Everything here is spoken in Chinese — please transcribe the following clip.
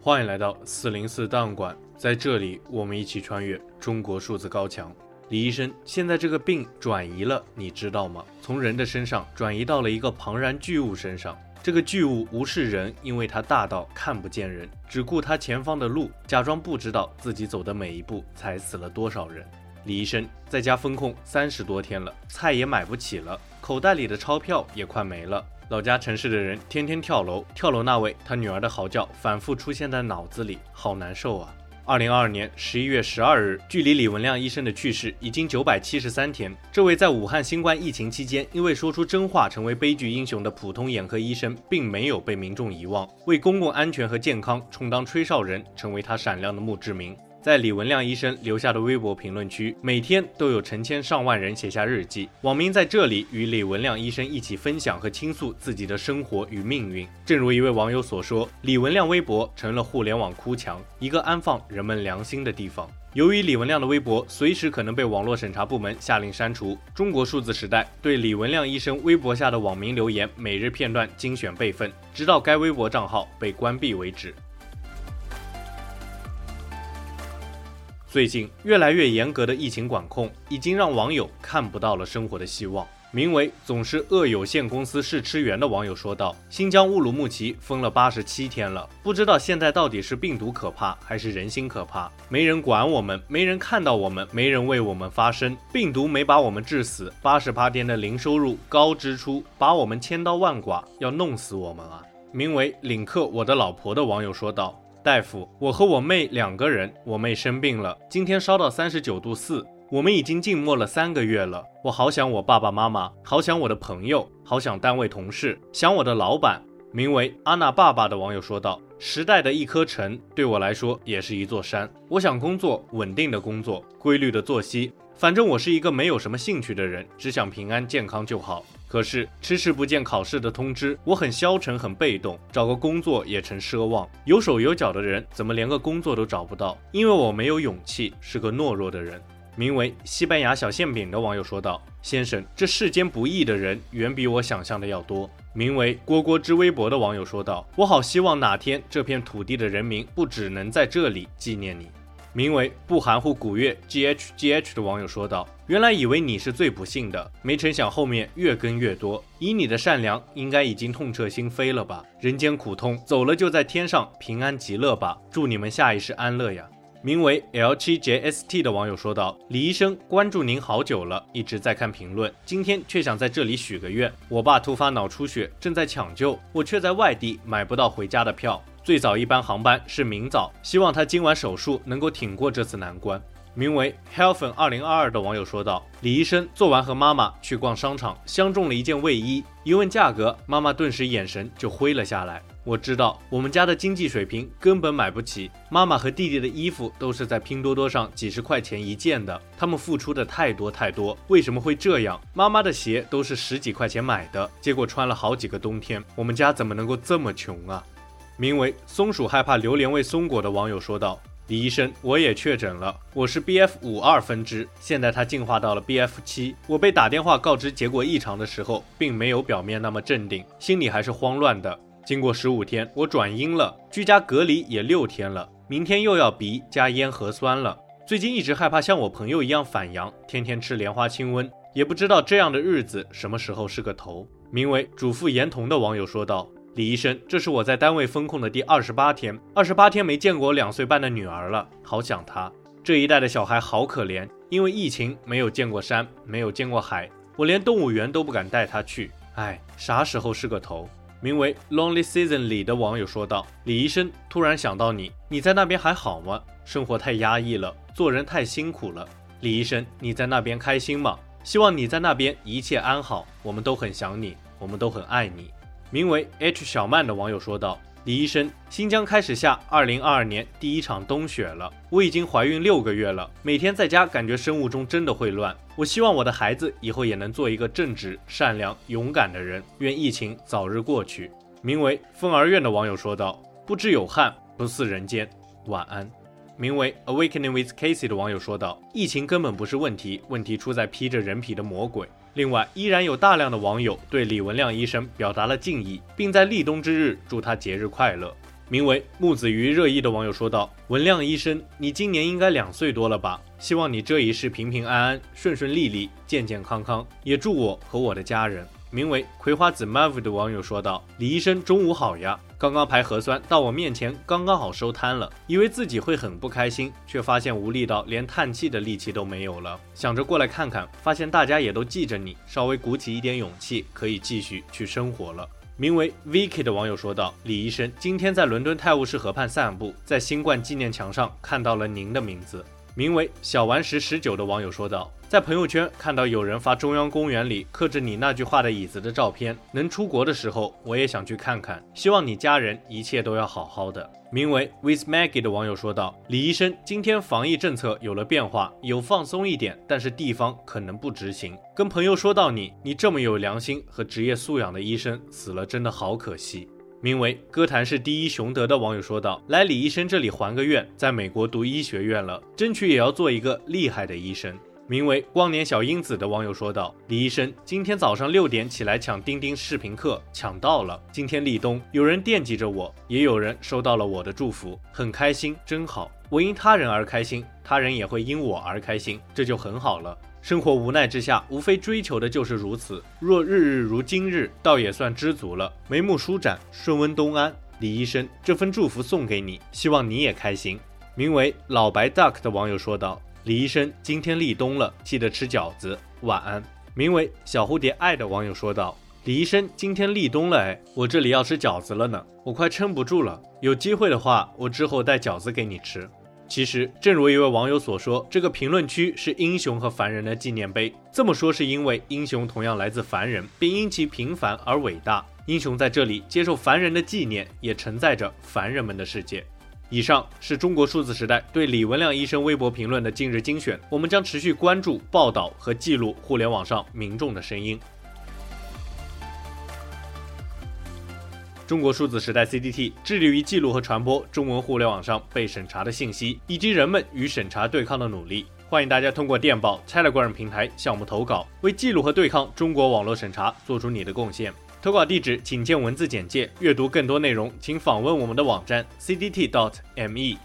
欢迎来到四零四档案馆，在这里我们一起穿越中国数字高墙。李医生，现在这个病转移了，你知道吗？从人的身上转移到了一个庞然巨物身上。这个巨物无视人，因为它大到看不见人，只顾它前方的路，假装不知道自己走的每一步踩死了多少人。李医生在家封控三十多天了，菜也买不起了，口袋里的钞票也快没了。老家城市的人天天跳楼，跳楼那位他女儿的嚎叫反复出现在脑子里，好难受啊。二零二二年十一月十二日，距离李文亮医生的去世已经九百七十三天。这位在武汉新冠疫情期间因为说出真话成为悲剧英雄的普通眼科医生，并没有被民众遗忘，为公共安全和健康充当吹哨人，成为他闪亮的墓志铭。在李文亮医生留下的微博评论区，每天都有成千上万人写下日记，网民在这里与李文亮医生一起分享和倾诉自己的生活与命运。正如一位网友所说，李文亮微博成了互联网哭墙，一个安放人们良心的地方。由于李文亮的微博随时可能被网络审查部门下令删除，中国数字时代对李文亮医生微博下的网民留言每日片段精选备份，直到该微博账号被关闭为止。最近越来越严格的疫情管控，已经让网友看不到了生活的希望。名为“总是饿有限公司试吃员”的网友说道：“新疆乌鲁木齐封了八十七天了，不知道现在到底是病毒可怕还是人心可怕？没人管我们，没人看到我们，没人为我们发声。病毒没把我们治死，八十八天的零收入、高支出，把我们千刀万剐，要弄死我们啊！”名为“领克我的老婆”的网友说道。大夫，我和我妹两个人，我妹生病了，今天烧到三十九度四，我们已经静默了三个月了。我好想我爸爸妈妈，好想我的朋友，好想单位同事，想我的老板。名为阿娜爸爸的网友说道：“时代的一颗尘，对我来说也是一座山。我想工作，稳定的工作，规律的作息。反正我是一个没有什么兴趣的人，只想平安健康就好。”可是迟迟不见考试的通知，我很消沉，很被动，找个工作也成奢望。有手有脚的人怎么连个工作都找不到？因为我没有勇气，是个懦弱的人。名为西班牙小馅饼的网友说道：“先生，这世间不易的人远比我想象的要多。”名为蝈蝈之微博的网友说道：“我好希望哪天这片土地的人民不只能在这里纪念你。”名为不含糊古月 GHGH 的网友说道：“原来以为你是最不幸的，没成想后面越跟越多。以你的善良，应该已经痛彻心扉了吧？人间苦痛，走了就在天上平安极乐吧。祝你们下一世安乐呀。”名为 L7JST 的网友说道：“李医生，关注您好久了，一直在看评论，今天却想在这里许个愿。我爸突发脑出血，正在抢救，我却在外地买不到回家的票。”最早一班航班是明早，希望他今晚手术能够挺过这次难关。名为 Helfen 二零二二的网友说道：“李医生做完和妈妈去逛商场，相中了一件卫衣，一问价格，妈妈顿时眼神就灰了下来。我知道我们家的经济水平根本买不起，妈妈和弟弟的衣服都是在拼多多上几十块钱一件的，他们付出的太多太多，为什么会这样？妈妈的鞋都是十几块钱买的，结果穿了好几个冬天，我们家怎么能够这么穷啊？”名为“松鼠害怕榴莲味松果”的网友说道：“李医生，我也确诊了，我是 BF 五二分支，现在它进化到了 BF 七。我被打电话告知结果异常的时候，并没有表面那么镇定，心里还是慌乱的。经过十五天，我转阴了，居家隔离也六天了，明天又要鼻加咽核酸了。最近一直害怕像我朋友一样反阳，天天吃莲花清瘟，也不知道这样的日子什么时候是个头。”名为“主妇严童”的网友说道。李医生，这是我在单位封控的第二十八天，二十八天没见过两岁半的女儿了，好想她。这一代的小孩好可怜，因为疫情没有见过山，没有见过海，我连动物园都不敢带她去。哎，啥时候是个头？名为 Lonely Season 里的网友说道：“李医生，突然想到你，你在那边还好吗？生活太压抑了，做人太辛苦了。李医生，你在那边开心吗？希望你在那边一切安好，我们都很想你，我们都很爱你。”名为 H 小曼的网友说道：“李医生，新疆开始下2022年第一场冬雪了。我已经怀孕六个月了，每天在家感觉生物钟真的会乱。我希望我的孩子以后也能做一个正直、善良、勇敢的人。愿疫情早日过去。”名为风儿院的网友说道：“不知有汉，不似人间。晚安。”名为 Awakening with Casey 的网友说道：“疫情根本不是问题，问题出在披着人皮的魔鬼。”另外，依然有大量的网友对李文亮医生表达了敬意，并在立冬之日祝他节日快乐。名为木子鱼热议的网友说道：“文亮医生，你今年应该两岁多了吧？希望你这一世平平安安、顺顺利利、健健康康，也祝我和我的家人。”名为葵花籽 Mav” 的网友说道：“李医生，中午好呀！刚刚排核酸到我面前，刚刚好收摊了，以为自己会很不开心，却发现无力到连叹气的力气都没有了。想着过来看看，发现大家也都记着你，稍微鼓起一点勇气，可以继续去生活了。”名为 Vicky 的网友说道：“李医生，今天在伦敦泰晤士河畔散步，在新冠纪念墙上看到了您的名字。”名为小顽石十九的网友说道。在朋友圈看到有人发中央公园里刻着你那句话的椅子的照片，能出国的时候我也想去看看。希望你家人一切都要好好的。名为 With Maggie 的网友说道：“李医生，今天防疫政策有了变化，有放松一点，但是地方可能不执行。跟朋友说到你，你这么有良心和职业素养的医生死了，真的好可惜。”名为歌坛是第一雄德的网友说道：“来李医生这里还个愿，在美国读医学院了，争取也要做一个厉害的医生。”名为光年小英子的网友说道：“李医生，今天早上六点起来抢钉钉视频课，抢到了。今天立冬，有人惦记着我，也有人收到了我的祝福，很开心，真好。我因他人而开心，他人也会因我而开心，这就很好了。生活无奈之下，无非追求的就是如此。若日日如今日，倒也算知足了。眉目舒展，顺温东安。李医生，这份祝福送给你，希望你也开心。”名为老白 duck 的网友说道。李医生，今天立冬了，记得吃饺子。晚安。名为小蝴蝶爱的网友说道：“李医生，今天立冬了，哎，我这里要吃饺子了呢，我快撑不住了。有机会的话，我之后带饺子给你吃。”其实，正如一位网友所说，这个评论区是英雄和凡人的纪念碑。这么说是因为英雄同样来自凡人，并因其平凡而伟大。英雄在这里接受凡人的纪念，也承载着凡人们的世界。以上是中国数字时代对李文亮医生微博评论的近日精选，我们将持续关注、报道和记录互联网上民众的声音。中国数字时代 CDT 致力于记录和传播中文互联网上被审查的信息，以及人们与审查对抗的努力。欢迎大家通过电报、Telegram 平台向我们投稿，为记录和对抗中国网络审查做出你的贡献。投稿地址请见文字简介。阅读更多内容，请访问我们的网站 cdt.media。